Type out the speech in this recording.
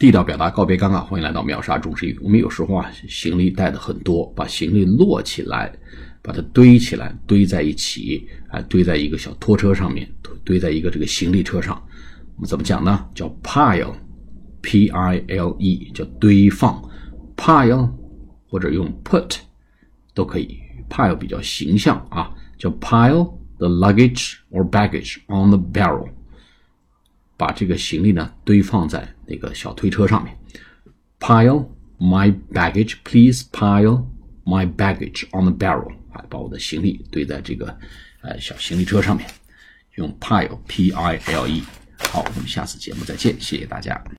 地道表达告别尴尬，欢迎来到秒杀中式语。我们有时候啊，行李带的很多，把行李摞起来，把它堆起来，堆在一起，啊，堆在一个小拖车上面，堆在一个这个行李车上。我们怎么讲呢？叫 pile，p i l e，叫堆放，pile 或者用 put 都可以，pile 比较形象啊，叫 pile the luggage or baggage on the barrel。把这个行李呢堆放在那个小推车上面。Pile my baggage, please. Pile my baggage on the barrel. 啊，把我的行李堆在这个呃小行李车上面。用 pile, p i l e。好，我们下次节目再见，谢谢大家。